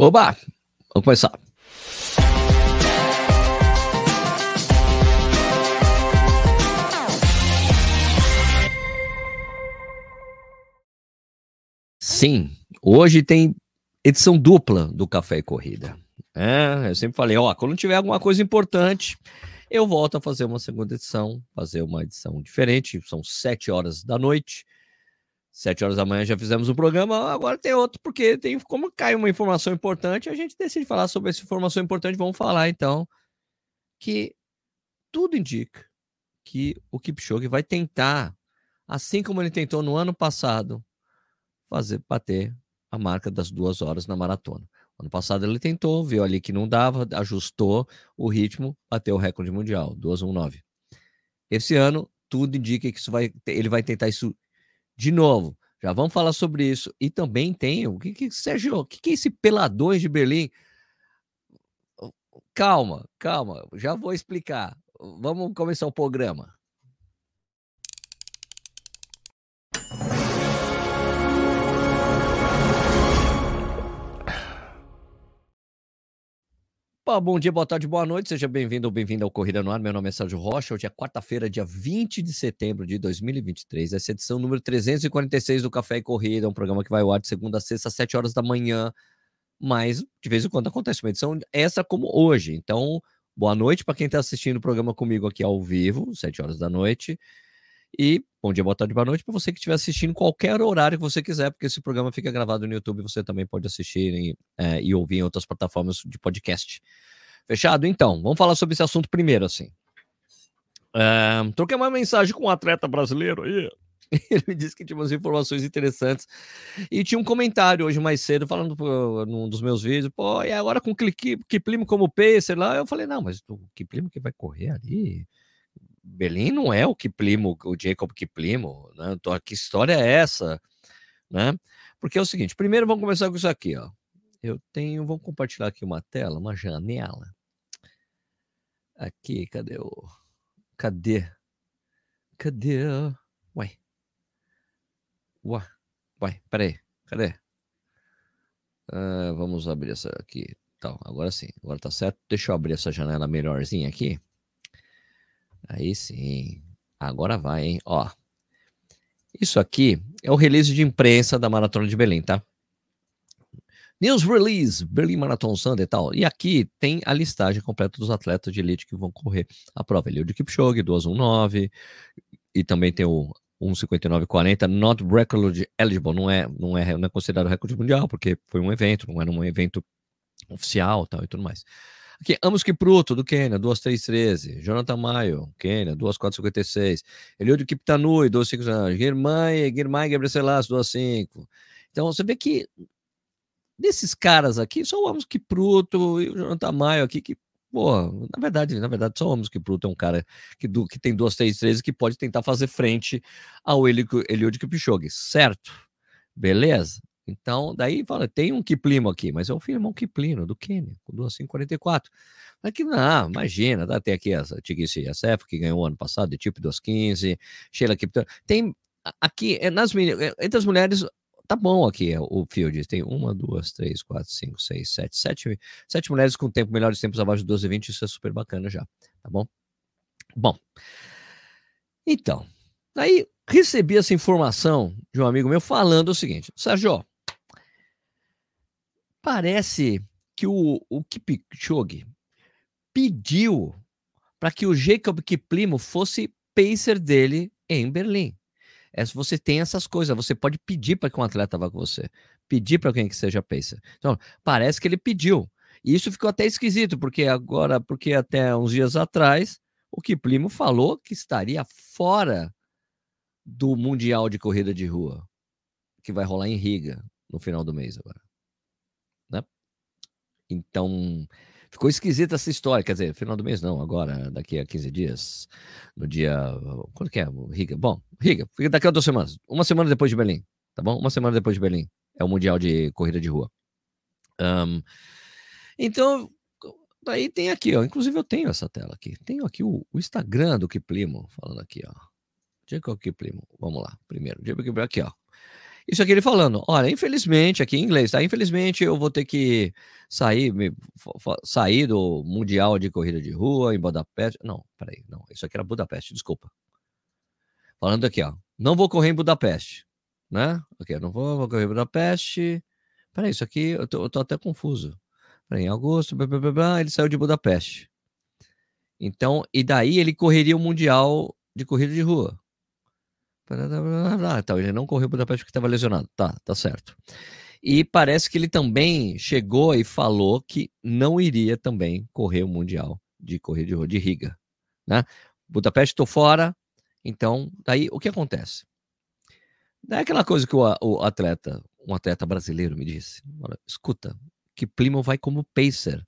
Oba! Vamos começar. Sim, hoje tem edição dupla do Café e Corrida. É, eu sempre falei, ó, quando tiver alguma coisa importante, eu volto a fazer uma segunda edição, fazer uma edição diferente. São sete horas da noite. Sete horas da manhã já fizemos o programa, agora tem outro, porque tem como cai uma informação importante, a gente decide falar sobre essa informação importante. Vamos falar então que tudo indica que o Kipchoge vai tentar, assim como ele tentou no ano passado, fazer bater a marca das duas horas na maratona. Ano passado ele tentou, viu ali que não dava, ajustou o ritmo, bateu o recorde mundial, 219. Esse ano tudo indica que isso vai, ele vai tentar isso de novo, já vamos falar sobre isso. E também tem o que, que Sérgio, o que, que é esse Peladões de Berlim? Calma, calma, já vou explicar. Vamos começar o programa. Bom dia, boa tarde, boa noite, seja bem-vindo ou bem-vinda ao Corrida no Ar. Meu nome é Sérgio Rocha. Hoje é quarta-feira, dia 20 de setembro de 2023. Essa é a edição número 346 do Café e Corrida, um programa que vai ao ar de segunda a sexta, às 7 horas da manhã. Mas de vez em quando acontece uma edição essa como hoje. Então, boa noite para quem está assistindo o programa comigo aqui ao vivo, 7 horas da noite. E bom dia, boa tarde, boa noite para você que estiver assistindo qualquer horário que você quiser, porque esse programa fica gravado no YouTube, você também pode assistir e, é, e ouvir em outras plataformas de podcast. Fechado? Então, vamos falar sobre esse assunto primeiro, assim. É, troquei uma mensagem com um atleta brasileiro aí. Ele me disse que tinha umas informações interessantes. E tinha um comentário hoje mais cedo, falando num dos meus vídeos, pô, e agora com o Kiplimo como pacer lá? Eu falei, não, mas o Kiplimo que vai correr ali Berlim não é o Kiplimo, o Jacob Kiplimo, né? Então, que história é essa, né? Porque é o seguinte, primeiro vamos começar com isso aqui, ó. Eu tenho, vamos compartilhar aqui uma tela, uma janela. Aqui, cadê o Cadê? Cadê? Uai. Uai. Uai, peraí. Cadê? Uh, vamos abrir essa aqui. Então, agora sim. Agora tá certo. Deixa eu abrir essa janela melhorzinha aqui. Aí sim. Agora vai, hein? Ó. Isso aqui é o release de imprensa da Maratona de Belém, tá? News Release, Berlin Marathon Sunday e tal. E aqui tem a listagem completa dos atletas de elite que vão correr a prova. É de Kipchoge, 219, e também tem o 1,59,40, not record eligible, não é, não é, não é considerado recorde mundial, porque foi um evento, não era um evento oficial tal, e tudo mais. Aqui, Amos Kipruto, do Quênia, 2,313. Jonathan Maio, Quênia, 2,456. Eliudo Kiptanui, 2,5. Guirmay, Guirmay Gebreselas, 2,5. Então, você vê que desses caras aqui, só o Amos Kipruto e o Jonathan Maio aqui, que, pô, na verdade, na verdade, só o Amos Kipruto é um cara que, do, que tem 2,313 que pode tentar fazer frente ao Eliud Kipchoge, certo? Beleza? Então, daí fala, tem um Kiplimo aqui, mas é um Kiplino do Quênia, com 2,544. Aqui não, imagina, tá? tem aqui essa Tigisi Yasef, que ganhou ano passado, de tipo 215, Sheila Kipton. Tem aqui, é, nas, é, entre as mulheres, tá bom aqui é, o field. Tem uma, duas, três, quatro, cinco, seis, sete, sete, sete mulheres com tempo, melhores tempos abaixo de 12 e 20, isso é super bacana já, tá bom? Bom, então, aí recebi essa informação de um amigo meu falando o seguinte, Sérgio, Parece que o, o Kipchoge pediu para que o Jacob Kiplimo fosse pacer dele em Berlim. É, você tem essas coisas, você pode pedir para que um atleta vá com você, pedir para quem que seja pacer. Então, parece que ele pediu. E isso ficou até esquisito, porque agora, porque até uns dias atrás, o Kiplimo falou que estaria fora do Mundial de Corrida de Rua, que vai rolar em Riga no final do mês agora. Então, ficou esquisita essa história. Quer dizer, final do mês não, agora, daqui a 15 dias, no dia. Quando que é? Riga. Bom, Riga, daqui a duas semanas. Uma semana depois de Berlim, tá bom? Uma semana depois de Berlim. É o Mundial de Corrida de Rua. Um, então, daí tem aqui, ó. Inclusive, eu tenho essa tela aqui. Tenho aqui o, o Instagram do Kiplimo, falando aqui, ó. Jacob Kiplimo. Vamos lá, primeiro. Jacob Kiplimo, aqui, ó. Isso aqui ele falando, olha, infelizmente, aqui em inglês, tá? Infelizmente eu vou ter que sair, me, sair do Mundial de Corrida de Rua em Budapeste. Não, peraí, não, isso aqui era Budapeste, desculpa. Falando aqui, ó, não vou correr em Budapeste, né? Ok, não vou, vou correr em Budapeste. Peraí, isso aqui eu tô, eu tô até confuso. Peraí, em agosto, blá, blá, blá, blá, ele saiu de Budapeste. Então, e daí ele correria o Mundial de Corrida de Rua. Então, ele não correu Budapeste porque estava lesionado. Tá, tá certo. E parece que ele também chegou e falou que não iria também correr o Mundial de Corrida de Rua de Riga. Né? Budapeste estou fora. Então, daí o que acontece? É aquela coisa que o, o atleta, um atleta brasileiro me disse: olha, escuta, que Plymouth vai como pacer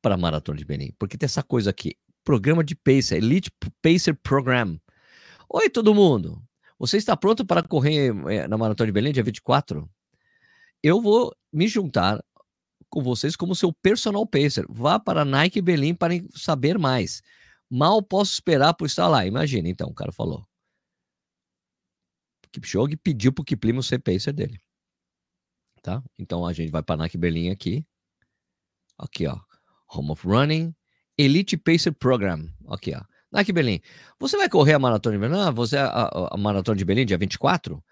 para a Maratona de Benin, porque tem essa coisa aqui, programa de pacer, Elite Pacer Program. Oi, todo mundo. Você está pronto para correr eh, na Maratona de Belém, dia 24? Eu vou me juntar com vocês como seu personal pacer. Vá para Nike Belém para saber mais. Mal posso esperar por estar lá. Imagina, então, o cara falou. Kipchoge pediu para o Kiplimo ser pacer dele. Tá? Então a gente vai para Nike Berlim aqui. Aqui, ó. Home of Running, Elite Pacer Program. Aqui, ó. Nike Berlim. Você vai correr a maratona de Berlim? Ah, você a, a, a maratona de Berlim, dia 24?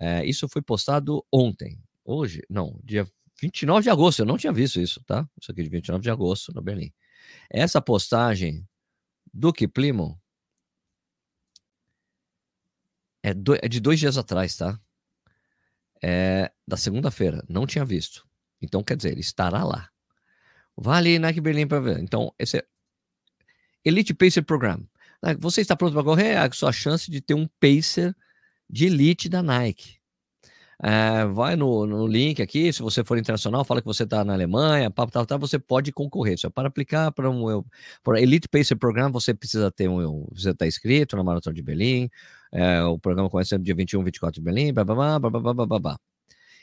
É, isso foi postado ontem. Hoje? Não, dia 29 de agosto. Eu não tinha visto isso, tá? Isso aqui de 29 de agosto, no Berlim. Essa postagem do Kiplimo é, do, é de dois dias atrás, tá? É da segunda-feira. Não tinha visto. Então, quer dizer, ele estará lá. Vá ali Nike Berlim para ver. Então, esse é Elite Pacer Program. Ah, você está pronto para correr? A sua chance de ter um pacer de elite da Nike. É, vai no, no, link aqui, se você for internacional, fala que você está na Alemanha, pá, tá, tá, você pode concorrer. Só para aplicar para um Elite Pacer Program, você precisa ter um, você está inscrito na Maratona de Berlim, é, o programa começa no dia 21, 24 de Berlim, blá, blá, blá, blá, blá, blá, blá.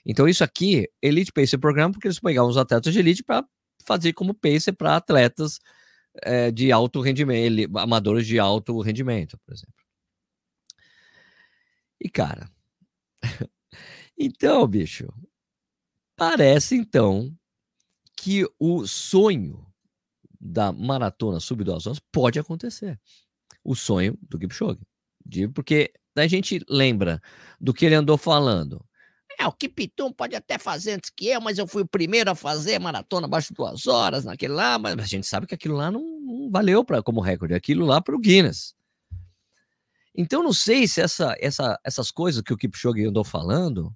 Então isso aqui, Elite Pacer Program, porque eles pegaram os atletas de elite para fazer como pacer para atletas é, de alto rendimento, amadores de alto rendimento, por exemplo. E cara, então, bicho, parece então que o sonho da maratona sub 2 horas pode acontecer. O sonho do Kipchoge. Porque a gente lembra do que ele andou falando. É, o Kipitum pode até fazer antes que eu, mas eu fui o primeiro a fazer maratona abaixo de duas horas naquele lá, mas a gente sabe que aquilo lá não, não valeu para como recorde, aquilo lá para o Guinness. Então não sei se essa, essa, essas coisas que o Kipchoge andou falando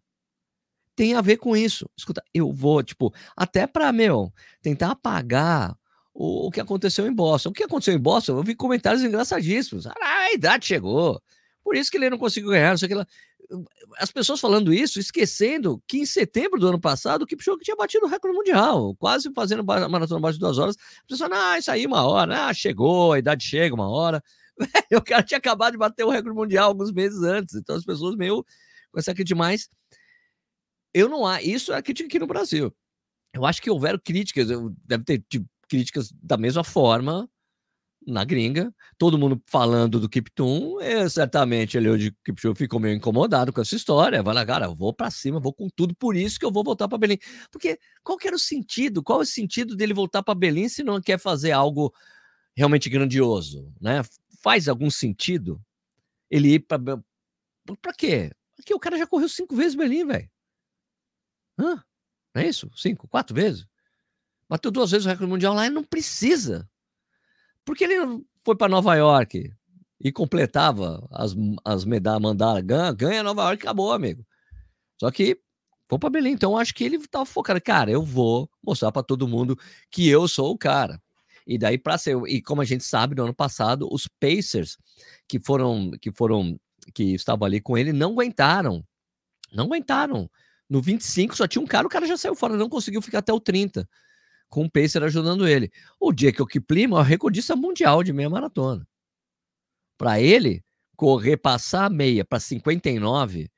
tem a ver com isso. Escuta, eu vou, tipo, até para, meu, tentar apagar o, o, que aconteceu em Boston. O que aconteceu em Boston? Eu vi comentários engraçadíssimos. Ah, a idade chegou. Por isso que ele não conseguiu ganhar, não sei o que lá as pessoas falando isso, esquecendo que em setembro do ano passado o Kipchoge tinha batido o recorde mundial, quase fazendo maratona abaixo de duas horas. A pessoa, ah, isso aí uma hora, ah, chegou, a idade chega uma hora. o cara tinha acabado de bater o recorde mundial alguns meses antes, então as pessoas meio com essa crítica demais. Eu não há, isso é crítica aqui no Brasil. Eu acho que houveram críticas, deve ter tipo, críticas da mesma forma na gringa, todo mundo falando do Kiptum, e certamente ele hoje Kipchoge ficou meio incomodado com essa história, vai lá, cara, eu vou para cima, vou com tudo, por isso que eu vou voltar para Berlim. Porque qual que era o sentido? Qual é o sentido dele voltar para Berlim se não quer fazer algo realmente grandioso, né? Faz algum sentido ele ir para para quê? Porque o cara já correu cinco vezes Berlim, velho. Hã? Não é isso? Cinco, quatro vezes? Bateu duas vezes o recorde mundial lá e não precisa. Porque ele foi para Nova York e completava as, as medalhas, mandar ganha, ganha Nova York acabou, amigo. Só que foi para Belém. Então acho que ele estava focado. Cara, eu vou mostrar para todo mundo que eu sou o cara. E daí para ser, e como a gente sabe, no ano passado, os Pacers que foram que foram que estavam ali com ele não aguentaram. Não aguentaram. No 25 só tinha um cara, o cara já saiu fora, não conseguiu ficar até o 30 com o Pacer ajudando ele. O dia que o Kiplima é o recordista mundial de meia maratona. Para ele, correr, passar a meia para 59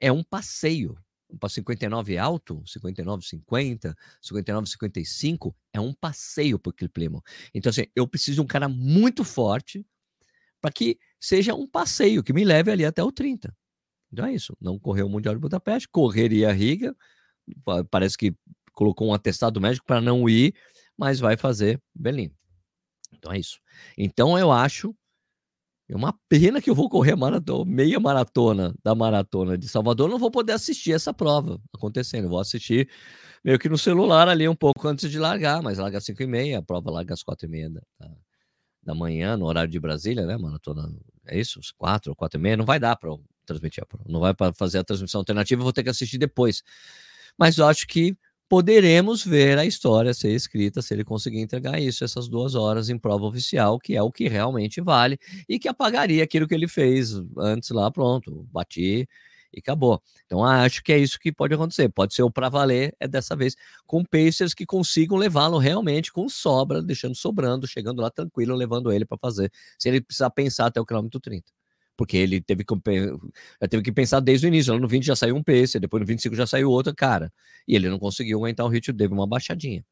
é um passeio. Para 59 alto, 59, 50, 59, 55, é um passeio para o Kiplima. Então, assim, eu preciso de um cara muito forte para que seja um passeio, que me leve ali até o 30. Então é isso. Não correu o Mundial de Budapeste, correria a Riga. Parece que colocou um atestado médico para não ir, mas vai fazer Berlim. Então é isso. Então eu acho é uma pena que eu vou correr maratona, meia maratona da maratona de Salvador, não vou poder assistir essa prova acontecendo. Vou assistir meio que no celular ali um pouco antes de largar, mas larga às 5 e meia, a prova larga às 4 e meia da, da manhã, no horário de Brasília, né, maratona? É isso? 4 ou 4 e meia, não vai dar para transmitir a prova. Não vai para fazer a transmissão alternativa, vou ter que assistir depois. Mas eu acho que poderemos ver a história ser escrita se ele conseguir entregar isso, essas duas horas em prova oficial, que é o que realmente vale e que apagaria aquilo que ele fez antes lá, pronto, bati e acabou. Então acho que é isso que pode acontecer. Pode ser o para valer, é dessa vez com Pacers que consigam levá-lo realmente com sobra, deixando sobrando, chegando lá tranquilo, levando ele para fazer, sem ele precisar pensar até o quilômetro 30 porque ele teve que, teve que pensar desde o início. No 20 já saiu um pace, depois no 25 já saiu outro cara. E ele não conseguiu aguentar o ritmo, teve uma baixadinha.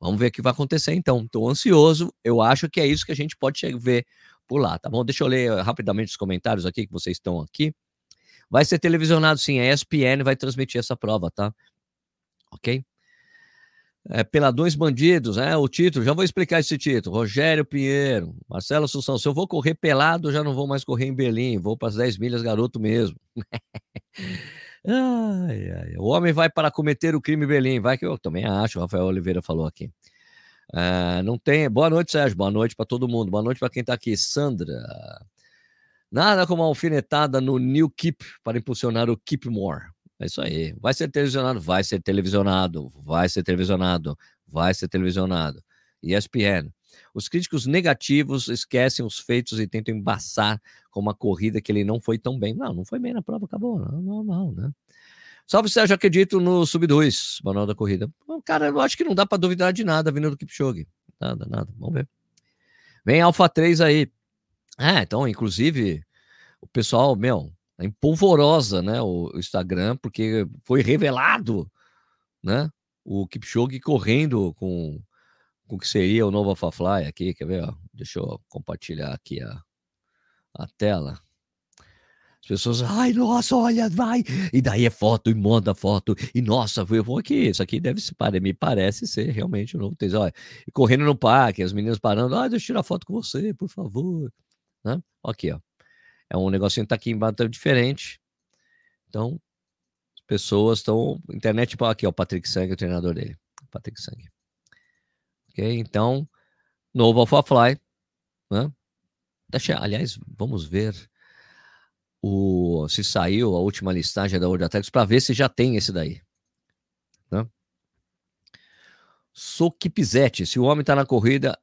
Vamos ver o que vai acontecer então. Estou ansioso, eu acho que é isso que a gente pode ver por lá, tá bom? Deixa eu ler rapidamente os comentários aqui, que vocês estão aqui. Vai ser televisionado sim, a ESPN vai transmitir essa prova, tá? Ok? É, Peladões Bandidos, é o título, já vou explicar esse título. Rogério Pinheiro, Marcelo Assunção, se eu vou correr pelado, já não vou mais correr em Berlim, vou para as 10 milhas garoto mesmo. ai, ai, o homem vai para cometer o crime em Berlim, vai que eu também acho, o Rafael Oliveira falou aqui. Uh, não tem. Boa noite, Sérgio. Boa noite para todo mundo. Boa noite para quem está aqui. Sandra. Nada como uma alfinetada no New Keep para impulsionar o Keep More. É isso aí. Vai ser televisionado? Vai ser televisionado. Vai ser televisionado. Vai ser televisionado. ESPN. Os críticos negativos esquecem os feitos e tentam embaçar com uma corrida que ele não foi tão bem. Não, não foi bem na prova, acabou. Não, normal, né? Salve Sérgio, acredito no Sub-2, manual da corrida. Cara, eu acho que não dá para duvidar de nada vindo do Kipchoge. Nada, nada. Vamos ver. Vem Alpha 3 aí. É, então, inclusive, o pessoal, meu, em polvorosa, né, o Instagram, porque foi revelado, né, o Kipchoge correndo com com o que seria o novo AlphaFly aqui, quer ver, ó? Deixa eu compartilhar aqui a, a tela. As pessoas, ai, nossa, olha, vai. E daí é foto, e manda foto. E nossa, eu vou aqui. Isso aqui deve se me parece ser realmente o novo Tesla. Olha, e correndo no parque, as meninas parando, ah, deixa eu tirar foto com você, por favor. Né? Aqui, ó. É um negocinho que tá aqui embaixo diferente. Então, as pessoas estão. Internet, tipo, aqui, ó, o Patrick Sang, o treinador dele. Patrick Sang. Ok? Então, novo AlphaFly. Né? Deixa, aliás, vamos ver o, se saiu a última listagem da World Athletics para ver se já tem esse daí. Né? Sokipizete, se o homem está na corrida,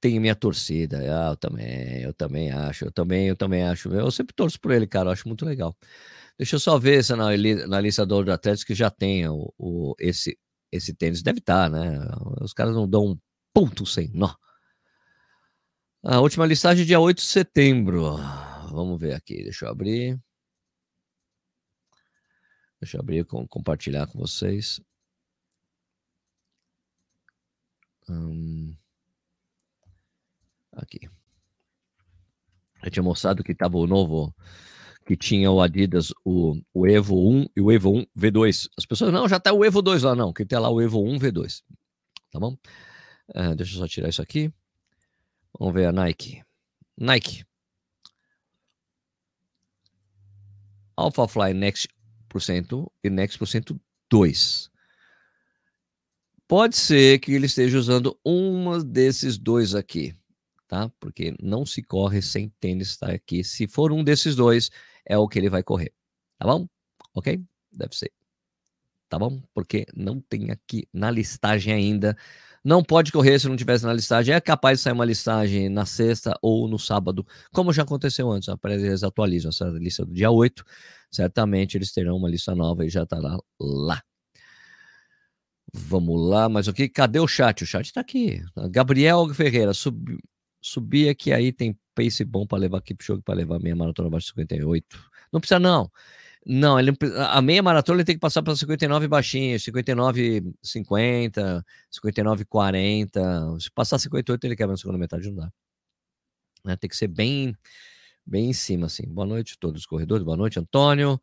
tem minha torcida. Ah, eu também, eu também acho, eu também, eu também acho. Eu sempre torço por ele, cara, eu acho muito legal. Deixa eu só ver se na, na lista do Atlético que já tem o, o, esse, esse tênis. Deve estar, tá, né? Os caras não dão um ponto sem nó. A última listagem dia 8 de setembro. Vamos ver aqui, deixa eu abrir. Deixa eu abrir e compartilhar com vocês. Hum. Aqui. Eu tinha mostrado que estava o novo, que tinha o Adidas, o, o Evo 1 e o Evo 1 V2. As pessoas, não, já está o Evo 2 lá, não, que tem lá o Evo 1 V2. Tá bom? Uh, deixa eu só tirar isso aqui. Vamos ver a Nike. Nike. Alpha Fly Next por cento e Next por cento 2. Pode ser que ele esteja usando uma desses dois aqui tá? Porque não se corre sem tênis estar tá aqui. Se for um desses dois, é o que ele vai correr, tá bom? Ok? Deve ser. Tá bom? Porque não tem aqui na listagem ainda. Não pode correr se não tivesse na listagem. É capaz de sair uma listagem na sexta ou no sábado, como já aconteceu antes. Eles atualizam essa lista do dia 8. Certamente eles terão uma lista nova e já estará lá. Vamos lá, mas o que? Cadê o chat? O chat está aqui. Gabriel Ferreira, sub, subir aqui aí tem pace bom para levar Kipchoge para levar meia maratona abaixo de 58. Não precisa não. Não, ele, a meia maratona ele tem que passar para 59 baixinho, 59 50, 59 40. Se passar 58 ele quebra na segunda metade, não dá. Né? Tem que ser bem bem em cima, assim. Boa noite a todos os corredores, boa noite, Antônio.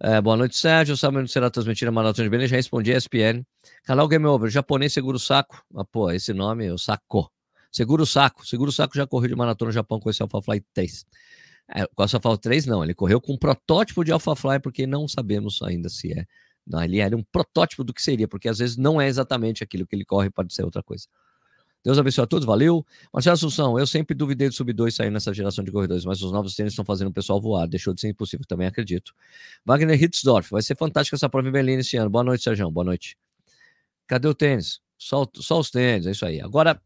É, boa noite, Sérgio. Onde será transmitida a Maratona de Belém? Já respondi a ESPN. Canal Game Over, japonês segura o saco. Ah, pô, esse nome, o saco. Segura o saco. Segura o saco já correu de maratona no Japão com esse AlphaFly 3. É, com o AlphaFly 3, não. Ele correu com um protótipo de AlphaFly, porque não sabemos ainda se é. Não, ele era um protótipo do que seria, porque às vezes não é exatamente aquilo que ele corre, pode ser outra coisa. Deus abençoe a todos, valeu. Marcelo Assunção, eu sempre duvidei do Sub-2 sair nessa geração de corredores, mas os novos tênis estão fazendo o pessoal voar, deixou de ser impossível, também acredito. Wagner Hitzdorf, vai ser fantástico essa prova em Berlim esse ano. Boa noite, Sérgio, boa noite. Cadê o tênis? Só, só os tênis, é isso aí. Agora,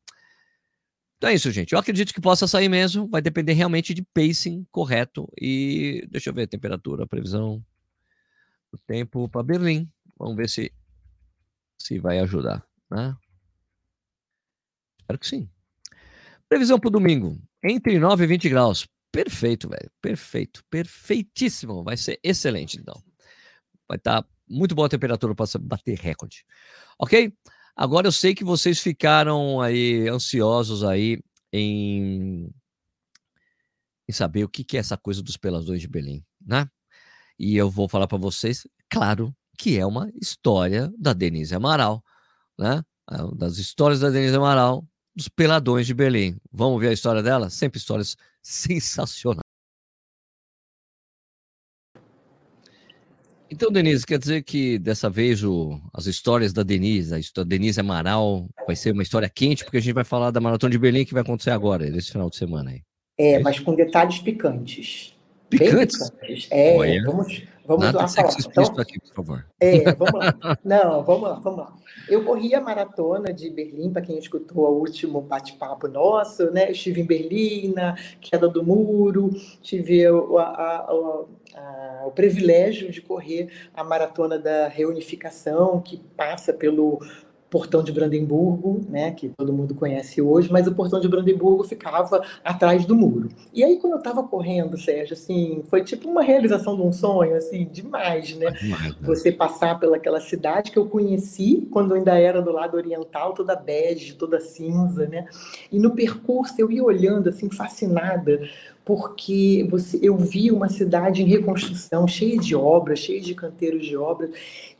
então é isso, gente. Eu acredito que possa sair mesmo, vai depender realmente de pacing correto e deixa eu ver, temperatura, previsão, o tempo para Berlim. Vamos ver se se vai ajudar, né? Espero que sim. Previsão para o domingo, entre 9 e 20 graus. Perfeito, velho. Perfeito. Perfeitíssimo. Vai ser excelente, então. Vai estar tá muito boa a temperatura para bater recorde. Ok? Agora eu sei que vocês ficaram aí ansiosos aí em, em saber o que, é essa coisa dos peladores de Belém, né? E eu vou falar para vocês, claro, que é uma história da Denise Amaral, né? Das histórias da Denise Amaral, dos Peladões de Berlim. Vamos ver a história dela? Sempre histórias sensacionais. Então, Denise, quer dizer que dessa vez o, as histórias da Denise, a história da Denise Amaral, vai ser uma história quente, porque a gente vai falar da Maratona de Berlim que vai acontecer agora, nesse final de semana aí. É, é mas com detalhes picantes. Picantes? picantes. É, Olha. vamos, vamos Nada lá falar. Então, aqui, por favor. É, vamos lá. Não, vamos lá, vamos lá. Eu corri a maratona de Berlim, para quem escutou o último bate-papo nosso, né? estive em Berlim, na queda do muro, tive a, a, a, o privilégio de correr a maratona da reunificação, que passa pelo Portão de Brandemburgo, né, que todo mundo conhece hoje, mas o Portão de Brandemburgo ficava atrás do muro. E aí quando eu estava correndo, Sérgio, assim, foi tipo uma realização de um sonho, assim, demais, né? Demais, né? Você passar pelaquela cidade que eu conheci quando eu ainda era do lado oriental, toda bege, toda cinza, né? E no percurso eu ia olhando assim fascinada porque você, eu vi uma cidade em reconstrução, cheia de obras, cheia de canteiros de obras,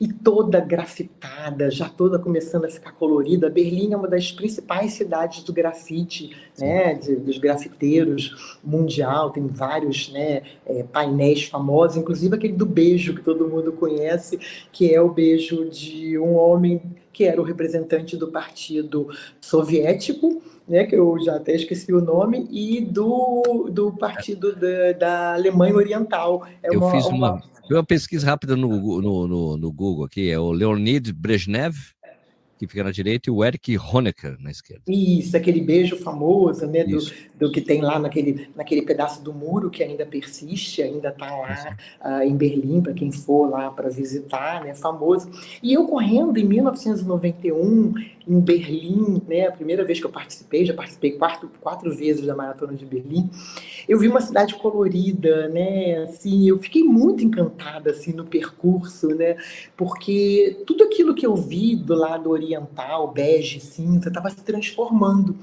e toda grafitada, já toda começando a ficar colorida. Berlim é uma das principais cidades do grafite, né, de, dos grafiteiros mundial, tem vários né, é, painéis famosos, inclusive aquele do beijo que todo mundo conhece, que é o beijo de um homem que era o representante do partido soviético, né, que eu já até esqueci o nome, e do, do partido da, da Alemanha Oriental. É eu uma, fiz uma, uma, uma pesquisa rápida no, no, no, no Google aqui, é o Leonid Brezhnev, que fica na direita, e o Eric Honecker na esquerda. Isso, aquele beijo famoso, né, do, do, que tem lá naquele, naquele pedaço do muro que ainda persiste, ainda está lá uh, em Berlim, para quem for lá para visitar, né, famoso. E eu correndo em 1991, em Berlim, né, a primeira vez que eu participei, já participei quatro, quatro vezes da Maratona de Berlim, eu vi uma cidade colorida, né, assim, eu fiquei muito encantada, assim, no percurso, né, porque tudo aquilo que eu vi do lado oriental, oriental, bege, cinza, estava se transformando.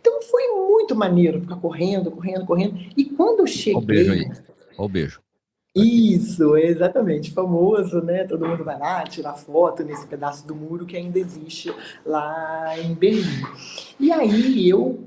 Então foi muito maneiro ficar correndo, correndo, correndo. E quando eu cheguei. Olha o beijo aí. Olha o beijo. Isso, exatamente, famoso, né? Todo mundo vai lá tirar foto nesse pedaço do muro que ainda existe lá em Berlim. E aí eu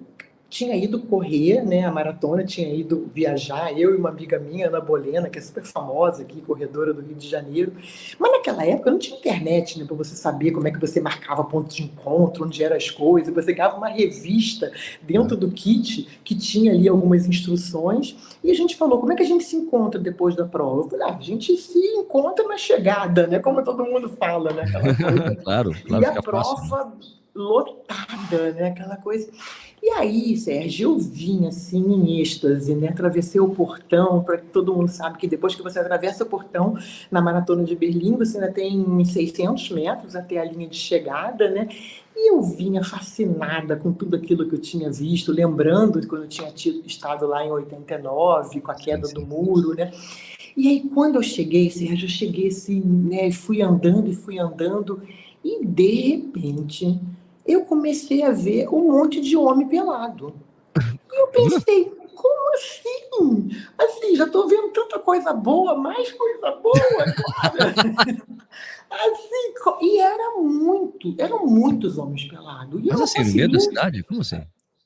tinha ido correr, né, a maratona, tinha ido viajar, eu e uma amiga minha, Ana Bolena, que é super famosa aqui, corredora do Rio de Janeiro. Mas naquela época não tinha internet, né, para você saber como é que você marcava pontos de encontro, onde eram as coisas. Você ganhava uma revista dentro do kit que tinha ali algumas instruções. E a gente falou, como é que a gente se encontra depois da prova? Eu falei, ah, a gente se encontra na chegada, né, como todo mundo fala, né? claro, claro. E a prova fácil. lotada, né, aquela coisa. E aí, Sérgio, eu vim assim em êxtase, né? Atravessei o portão, para que todo mundo sabe que depois que você atravessa o portão na maratona de Berlim, você ainda tem 600 metros até a linha de chegada, né? E eu vinha fascinada com tudo aquilo que eu tinha visto, lembrando de quando eu tinha tido, estado lá em 89, com a queda do muro, né? E aí, quando eu cheguei, Sérgio, eu cheguei assim, né? Fui andando e fui andando, e de repente eu comecei a ver um monte de homem pelado. E eu pensei, como assim? Assim, já estou vendo tanta coisa boa, mais coisa boa assim, e era muito, eram muitos homens pelados. Mas assim, no meio da cidade? Como assim?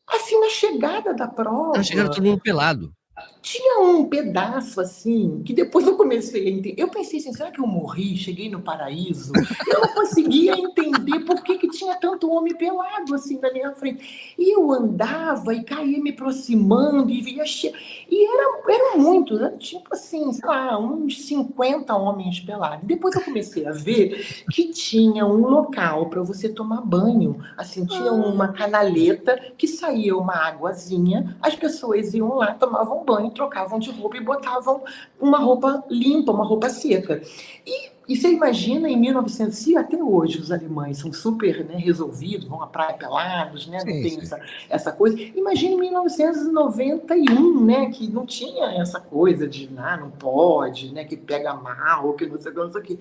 Assim, na chegada da prova. Na chegada todo mundo pelado. Tinha um pedaço assim, que depois eu comecei a entender. Eu pensei assim, será que eu morri? Cheguei no paraíso? Eu não conseguia entender por que, que tinha tanto homem pelado assim na minha frente. E eu andava e caía me aproximando e via. Che... E era, eram muitos, era tipo assim, sei lá, uns 50 homens pelados. Depois eu comecei a ver que tinha um local para você tomar banho. Assim, tinha ah. uma canaleta que saía uma águazinha, as pessoas iam lá, tomavam banho trocavam de roupa e botavam uma roupa limpa, uma roupa seca. E, e você imagina em 1900, e até hoje os alemães são super né, resolvidos, vão à praia pelados, né, sim, não tem essa, essa coisa. Imagina em 1991, né, que não tinha essa coisa de ah, não pode, né, que pega mal, que não sei o que, não sei o que.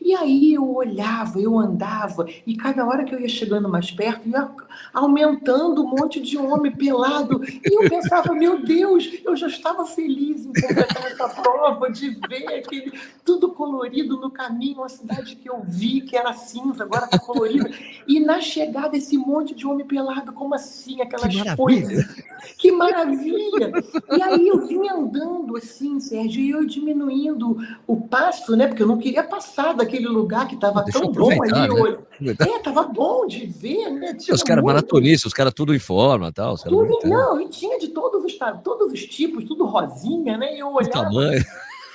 E aí eu olhava, eu andava, e cada hora que eu ia chegando mais perto, ia aumentando um monte de homem pelado. E eu pensava, meu Deus, eu já estava feliz em completar essa prova, de ver aquele tudo colorido no caminho, uma cidade que eu vi que era cinza, agora está colorida. E na chegada, esse monte de homem pelado, como assim? Aquelas que coisas. Que maravilha! E aí eu vim andando assim, Sérgio, e eu diminuindo o passo, né? Porque eu não queria passar daquele lugar que estava tão bom ali. Né? É, estava bom de ver, né? Tinha os caras muito... maratonistas, os caras tudo em forma tal. Tudo, não, e tinha de todos os, todos os tipos, tudo rosinha, né? E eu olhava. Tamanho.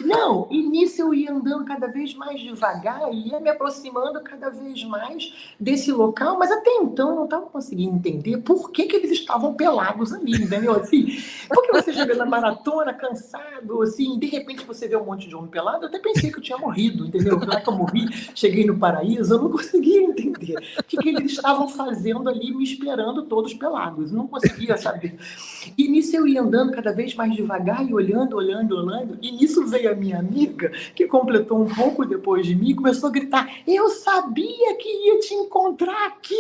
Não, e nisso eu ia andando cada vez mais devagar, ia me aproximando cada vez mais desse local, mas até então eu não estava conseguindo entender por que, que eles estavam pelados ali, entendeu? Assim, porque você chega na maratona, cansado, assim, de repente você vê um monte de homem pelado, eu até pensei que eu tinha morrido, entendeu? Será que eu morri? Cheguei no paraíso, eu não conseguia entender o que, que eles estavam fazendo ali, me esperando todos pelados, não conseguia saber. E nisso eu ia andando cada vez mais devagar e olhando, olhando, olhando, e nisso veio a minha amiga, que completou um pouco depois de mim, começou a gritar: Eu sabia que ia te encontrar aqui!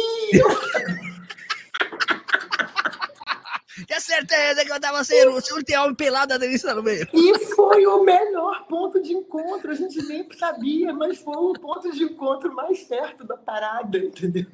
Tinha certeza que eu tava sendo o último homem pelado da lista no meio. E foi o melhor ponto de encontro. A gente nem sabia, mas foi o ponto de encontro mais certo da parada, entendeu?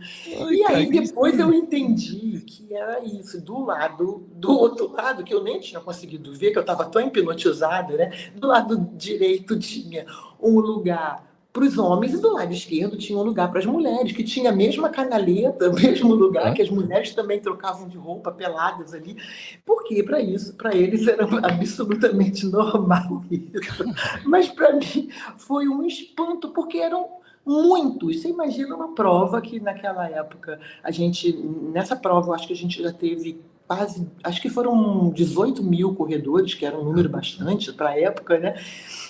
Ai, e aí depois eu entendi que era isso. Do lado, do outro lado, que eu nem tinha conseguido ver, que eu estava tão hipnotizada, né? Do lado direito tinha um lugar para os homens e do lado esquerdo tinha um lugar para as mulheres, que tinha a mesma canaleta, o mesmo lugar, é. que as mulheres também trocavam de roupa peladas ali. Porque para isso, para eles era absolutamente normal isso. Mas para mim foi um espanto, porque eram muitos. Você imagina uma prova que naquela época a gente, nessa prova, eu acho que a gente já teve quase, acho que foram 18 mil corredores, que era um número bastante para a época, né?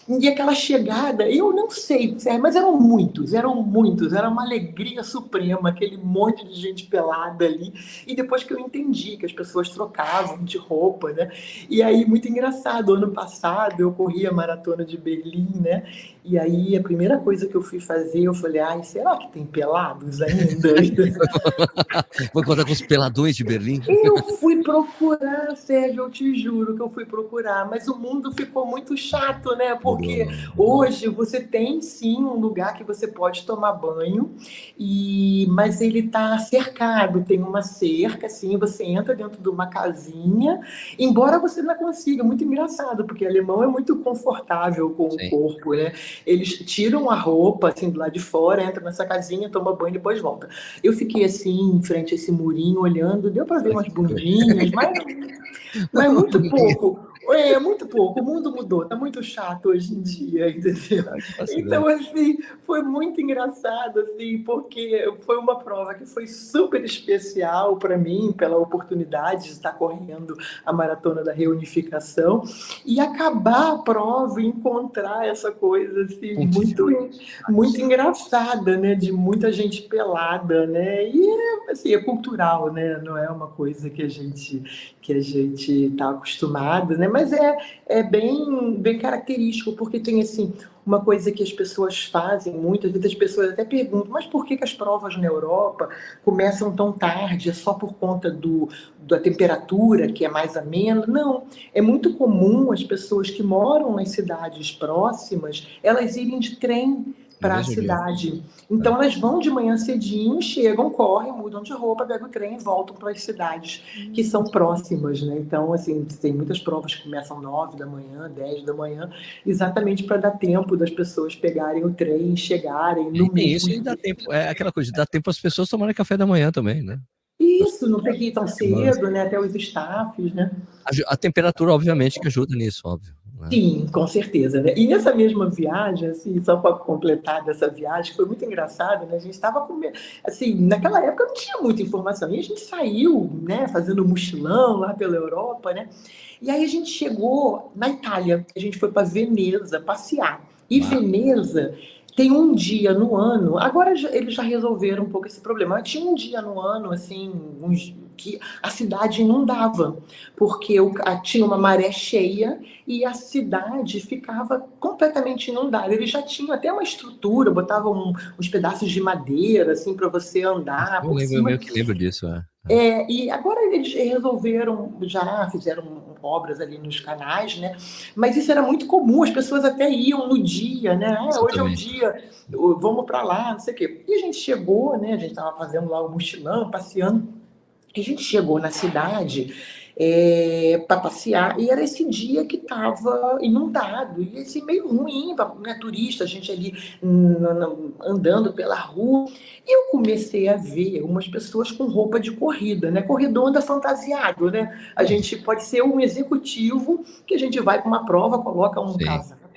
E aquela chegada, eu não sei, mas eram muitos, eram muitos, era uma alegria suprema, aquele monte de gente pelada ali. E depois que eu entendi que as pessoas trocavam de roupa, né? E aí, muito engraçado, ano passado eu corri a maratona de Berlim, né? E aí a primeira coisa que eu fui fazer, eu falei, ai, será que tem pelados ainda? Vou contar com os peladões de Berlim. Eu fui procurar, Sérgio, eu te juro que eu fui procurar, mas o mundo ficou muito chato, né? Porque hoje você tem sim um lugar que você pode tomar banho, e mas ele está cercado, tem uma cerca, assim, você entra dentro de uma casinha, embora você não consiga, muito engraçado, porque alemão é muito confortável com sim. o corpo, né? Eles tiram a roupa, assim, do lado de fora, entram nessa casinha, toma banho e depois volta. Eu fiquei assim, em frente a esse murinho, olhando, deu para ver umas bundinhas, mas, mas muito pouco. É, muito pouco. O mundo mudou, tá muito chato hoje em dia, entendeu? Então, assim, foi muito engraçado, assim, porque foi uma prova que foi super especial para mim, pela oportunidade de estar correndo a maratona da reunificação e acabar a prova e encontrar essa coisa, assim, muito, muito engraçada, né? De muita gente pelada, né? E, assim, é cultural, né? Não é uma coisa que a gente que a gente está acostumado, né? Mas é, é bem, bem característico, porque tem assim uma coisa que as pessoas fazem, muitas vezes as pessoas até perguntam, mas por que, que as provas na Europa começam tão tarde? É só por conta do, da temperatura, que é mais amena? Não, é muito comum as pessoas que moram nas cidades próximas, elas irem de trem para a cidade. Então é. elas vão de manhã cedinho, chegam, correm, mudam de roupa, pegam o trem e voltam para as cidades que são próximas, né? Então, assim, tem muitas provas que começam 9 da manhã, 10 da manhã, exatamente para dar tempo das pessoas pegarem o trem e chegarem no e Isso e dá tempo, é aquela coisa, dá tempo as pessoas tomarem café da manhã também, né? Isso, não tem que ir tão cedo, né? Até os staffs, né? A, a temperatura, obviamente, que ajuda nisso, óbvio. Né? Sim, com certeza. Né? E nessa mesma viagem, assim, só para completar dessa viagem, foi muito engraçado, né? A gente estava com. Assim, naquela época não tinha muita informação. E a gente saiu, né, fazendo mochilão lá pela Europa, né? E aí a gente chegou na Itália, a gente foi para Veneza passear. E ah. Veneza tem um dia no ano, agora eles já resolveram um pouco esse problema, tinha um dia no ano, assim, uns, que a cidade inundava, porque o, a, tinha uma maré cheia e a cidade ficava completamente inundada. Eles já tinham até uma estrutura, botavam uns pedaços de madeira, assim, para você andar. Eu lembro, meio que lembro disso, é. É, e agora eles resolveram, já fizeram obras ali nos canais, né? Mas isso era muito comum, as pessoas até iam no dia, né? Ah, hoje é o dia, vamos para lá, não sei o quê. E a gente chegou, né? A gente estava fazendo lá o mochilão, passeando. A gente chegou na cidade é, para passear, e era esse dia que estava inundado, e esse meio ruim para né, turista, a gente ali andando pela rua. E eu comecei a ver umas pessoas com roupa de corrida, né? Corredor anda fantasiado, né? A gente pode ser um executivo que a gente vai para uma prova, coloca um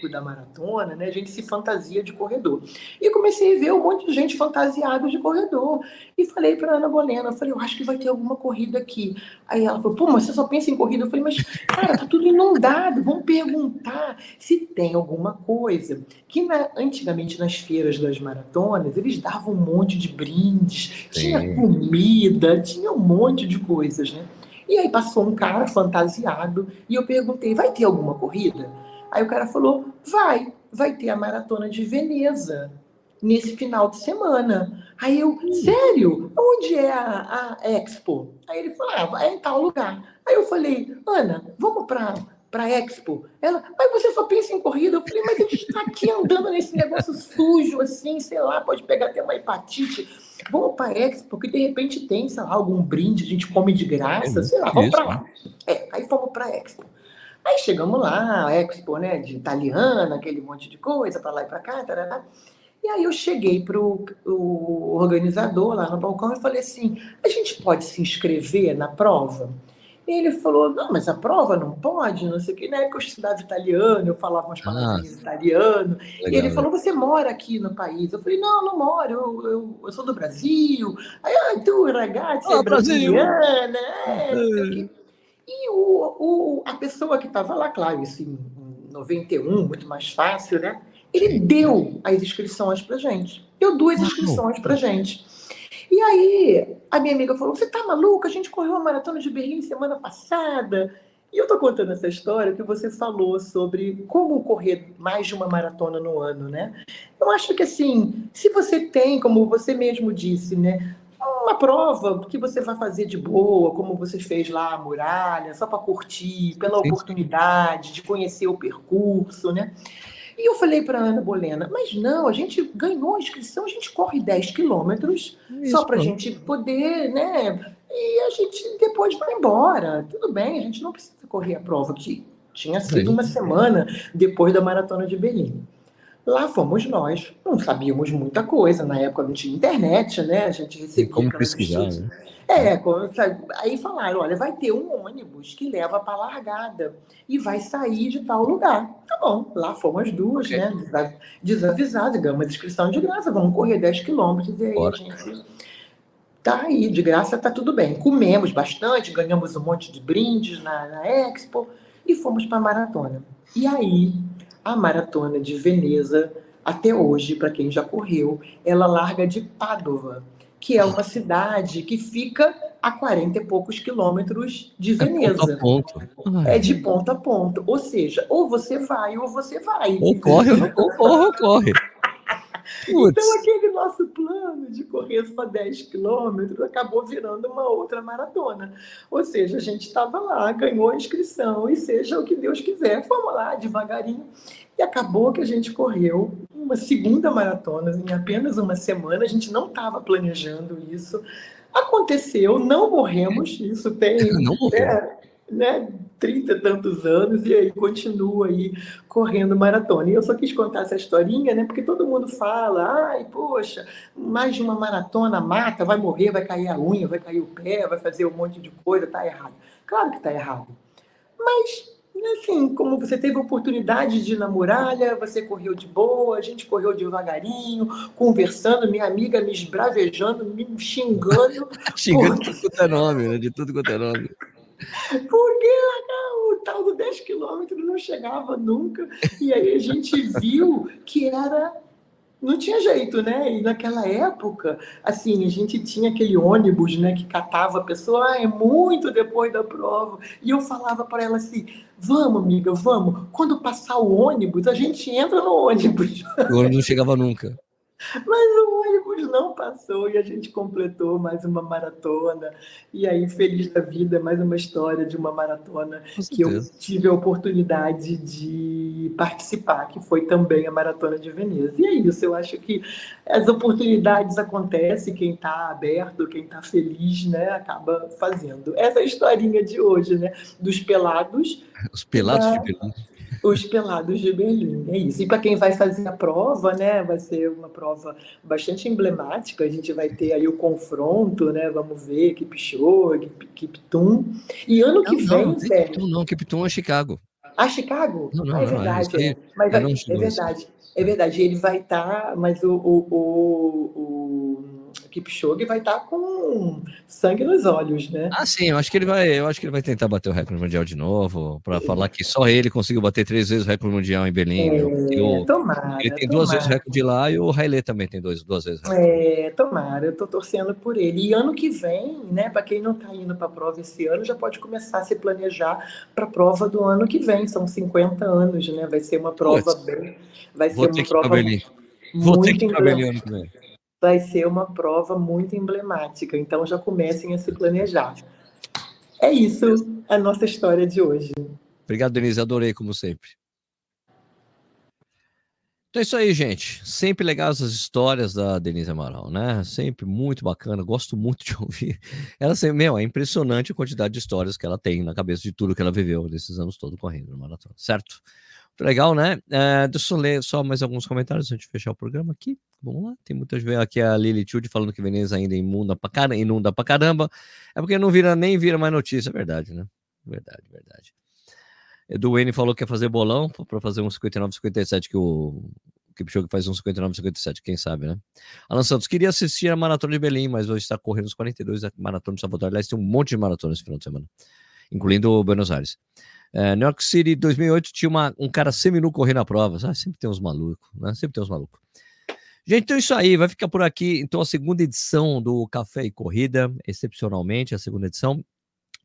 casaco da maratona, né? A gente se fantasia de corredor. E comecei a ver um monte de gente fantasiada de corredor. E falei para Ana Bolena, eu falei, eu acho que vai ter alguma corrida aqui. Aí ela falou, pô, mas você só pensa em corrida? Eu falei, mas, cara, tá tudo inundado. Vamos perguntar se tem alguma coisa. Que na, antigamente nas feiras das maratonas, eles davam um monte de brindes, Sim. tinha comida, tinha um monte de coisas, né? E aí passou um cara fantasiado e eu perguntei, vai ter alguma corrida? Aí o cara falou: vai, vai ter a maratona de Veneza nesse final de semana. Aí eu, sério? Onde é a, a Expo? Aí ele falou: ah, é em tal lugar. Aí eu falei: Ana, vamos para para Expo. Ela, mas você só pensa em corrida? Eu falei, mas a gente está aqui andando nesse negócio sujo, assim, sei lá, pode pegar até uma hepatite. Vamos para Expo, porque de repente tem, sei lá, algum brinde, a gente come de graça, é sei lá, vamos para lá. É, aí fomos para Expo. Aí chegamos lá, a Expo, né, de italiana, aquele monte de coisa, para lá e para cá, tarará. E aí eu cheguei para o organizador lá no balcão e falei assim, a gente pode se inscrever na prova? E ele falou, não, mas a prova não pode, não sei o quê. Na época eu estudava italiano, eu falava umas ah, italiano. Legal, e ele falou, você mora aqui no país? Eu falei, não, não moro, eu, eu, eu sou do Brasil. Aí, ah, tu, ragazzi, ah, é brasiliana, é, não sei o quê. E o, o, a pessoa que estava lá, claro, isso em 91, muito mais fácil, né? Ele deu as inscrições para gente. Deu duas inscrições para gente. E aí, a minha amiga falou: Você tá maluca? A gente correu a maratona de Berlim semana passada. E eu tô contando essa história que você falou sobre como correr mais de uma maratona no ano, né? Eu acho que assim, se você tem, como você mesmo disse, né, uma prova que você vai fazer de boa, como você fez lá a muralha, só para curtir, pela Sim. oportunidade de conhecer o percurso, né? E eu falei para Ana Bolena, mas não, a gente ganhou a inscrição, a gente corre 10 quilômetros só para a gente poder, né? E a gente depois vai embora. Tudo bem, a gente não precisa correr a prova, que tinha sido uma semana depois da maratona de Berlim. Lá fomos nós, não sabíamos muita coisa, na época não tinha internet, né? A gente recebia. Como pesquisar, né? É, aí falaram: olha, vai ter um ônibus que leva para a largada e vai sair de tal lugar. Tá bom, lá fomos as duas, okay. né? Desavisadas, ganhamos inscrição de graça, vamos correr 10 quilômetros e aí Bora. a gente. Tá aí, de graça tá tudo bem. Comemos bastante, ganhamos um monte de brindes na, na Expo e fomos para a maratona. E aí a maratona de Veneza, até hoje, para quem já correu, ela larga de Pádua, que é uma cidade que fica a 40 e poucos quilômetros de Veneza. É, ponto a ponto. é de ponta a ponto. Ou seja, ou você vai ou você vai. Ou corre, ou corre, ou corre. Então, aquele nosso plano de correr só 10 quilômetros acabou virando uma outra maratona. Ou seja, a gente estava lá, ganhou a inscrição, e seja o que Deus quiser, fomos lá devagarinho. E acabou que a gente correu uma segunda maratona em apenas uma semana. A gente não estava planejando isso. Aconteceu, não morremos. Isso tem. Não é, né, 30 e tantos anos e aí continua aí correndo maratona. E eu só quis contar essa historinha, né, porque todo mundo fala, ai, poxa, mais de uma maratona mata, vai morrer, vai cair a unha, vai cair o pé, vai fazer um monte de coisa, tá errado. Claro que tá errado. Mas assim, como você teve oportunidade de ir na muralha, você correu de boa, a gente correu devagarinho, conversando, minha amiga me esbravejando, me xingando. xingando de tudo quanto é nome, né? De tudo quanto é nome. Porque o tal do 10 quilômetros não chegava nunca. E aí a gente viu que era não tinha jeito, né? E naquela época, assim, a gente tinha aquele ônibus, né, que catava a pessoa, ah, é muito depois da prova. E eu falava para ela assim: vamos, amiga, vamos. Quando passar o ônibus, a gente entra no ônibus. O ônibus não chegava nunca. Mas o ônibus não passou e a gente completou mais uma maratona. E aí, feliz da vida, mais uma história de uma maratona que eu tive a oportunidade de participar, que foi também a Maratona de Veneza. E é isso, eu acho que as oportunidades acontecem, quem está aberto, quem está feliz, né, acaba fazendo. Essa é a historinha de hoje, né, dos pelados. Os pelados de Belém. Os pelados de Berlim, é isso. E para quem vai fazer a prova, né, vai ser uma prova bastante emblemática. A gente vai ter aí o confronto, né? Vamos ver Kipchoge, Kiptum. E ano que não, vem, não, Kiptum não, Kiptum é Chicago. Ah, Chicago? Não, não, ah, é verdade. Não, é, mas vai, é verdade. É verdade. Ele vai estar, tá, mas o, o, o, o Kipchoge vai estar tá com sangue nos olhos, né? Ah, sim, eu acho que ele vai, eu acho que ele vai tentar bater o recorde mundial de novo, para falar que só ele conseguiu bater três vezes o recorde mundial em Berlim. É, tomara, ele tem tomara. duas vezes o recorde lá e o Haile também tem dois, duas vezes. É, tomara, eu tô torcendo por ele. E ano que vem, né, para quem não tá indo para a prova esse ano, já pode começar a se planejar para a prova do ano que vem. São 50 anos, né? Vai ser uma prova Putz, bem, vai ser uma prova Vou ter que ir para Berlim ano que vem vai ser uma prova muito emblemática. Então já comecem a se planejar. É isso a nossa história de hoje. Obrigado, Denise. Adorei, como sempre. Então é isso aí, gente. Sempre legal essas histórias da Denise Amaral, né? Sempre muito bacana. Gosto muito de ouvir. Ela sempre, meu, é impressionante a quantidade de histórias que ela tem na cabeça de tudo que ela viveu nesses anos todos correndo no maratona, certo? Legal, né? É, deixa eu ler só mais alguns comentários antes de fechar o programa aqui. Vamos lá, tem muitas vezes aqui a Lili Tilde falando que Veneza ainda inunda pra, caramba, inunda pra caramba. É porque não vira nem vira mais notícia, é verdade, né? Verdade, verdade. Edu Wayne falou que ia fazer bolão para fazer um 59, 57 que o Kipchoge faz um 59, 57, quem sabe, né? Alan Santos, queria assistir a Maratona de Berlim, mas hoje está correndo os 42 a Maratona de Salvador. Aliás, tem um monte de maratonas esse final de semana, incluindo Buenos Aires. É, New York City 2008 tinha uma, um cara seminu correndo a prova. Ah, sempre tem uns malucos, né? Sempre tem uns malucos. Gente, então é isso aí. Vai ficar por aqui, então, a segunda edição do Café e Corrida, excepcionalmente, a segunda edição.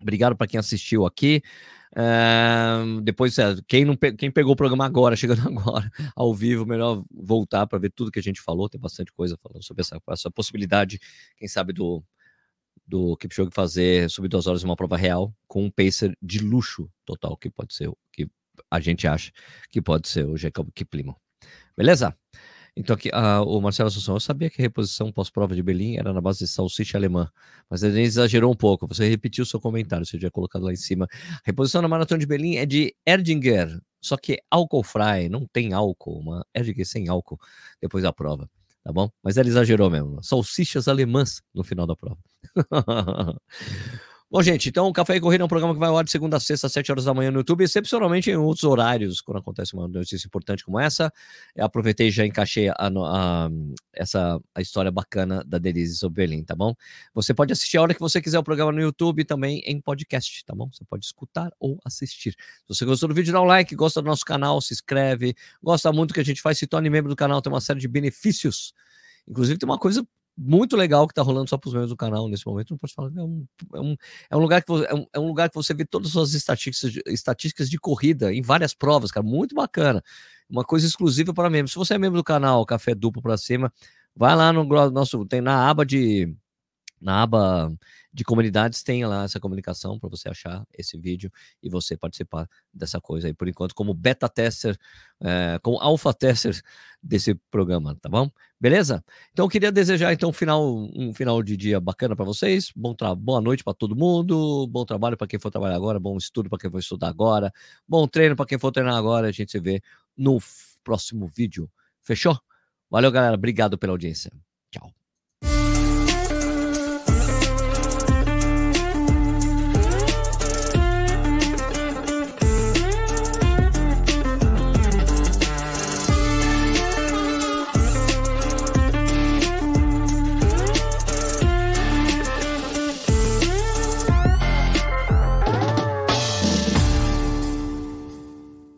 Obrigado para quem assistiu aqui. É, depois, é, quem, não pe quem pegou o programa agora, chegando agora, ao vivo, melhor voltar para ver tudo que a gente falou. Tem bastante coisa falando sobre essa, essa possibilidade, quem sabe, do, do Kipchoge fazer sub duas horas uma prova real com um pacer de luxo total, que pode ser, que a gente acha que pode ser o Jacob Kiplimo. Beleza? Então aqui, uh, o Marcelo Assunção, eu sabia que a reposição pós-prova de Berlim era na base de salsicha alemã, mas ele exagerou um pouco, você repetiu seu comentário, você já colocado lá em cima. A reposição na maratona de Berlim é de Erdinger, só que álcool frei, não tem álcool, uma Erdinger sem álcool depois da prova tá bom? Mas ele exagerou mesmo. Salsichas alemãs no final da prova. Bom, gente, então o Café e Corrida é um programa que vai ao ar de segunda a sexta, às 7 horas da manhã no YouTube, excepcionalmente em outros horários, quando acontece uma notícia importante como essa. Eu aproveitei e já encaixei a, a, essa a história bacana da Denise sobre Berlim, tá bom? Você pode assistir a hora que você quiser o programa no YouTube e também em podcast, tá bom? Você pode escutar ou assistir. Se você gostou do vídeo, dá um like, gosta do nosso canal, se inscreve, gosta muito do que a gente faz, se torne membro do canal, tem uma série de benefícios. Inclusive, tem uma coisa muito legal que tá rolando só para os membros do canal nesse momento. Não posso falar, é um, é um, é um lugar que você, é, um, é um lugar que você vê todas as suas estatísticas, estatísticas de corrida em várias provas, cara, muito bacana. Uma coisa exclusiva para membros. Se você é membro do canal Café Duplo para cima, vai lá no nosso, tem na aba de na aba de comunidades tem lá essa comunicação para você achar esse vídeo e você participar dessa coisa aí, por enquanto, como beta tester, é, como alpha tester desse programa, tá bom? Beleza? Então, eu queria desejar então um final, um final de dia bacana para vocês, bom boa noite para todo mundo, bom trabalho para quem for trabalhar agora, bom estudo para quem for estudar agora, bom treino para quem for treinar agora, a gente se vê no próximo vídeo. Fechou? Valeu, galera. Obrigado pela audiência.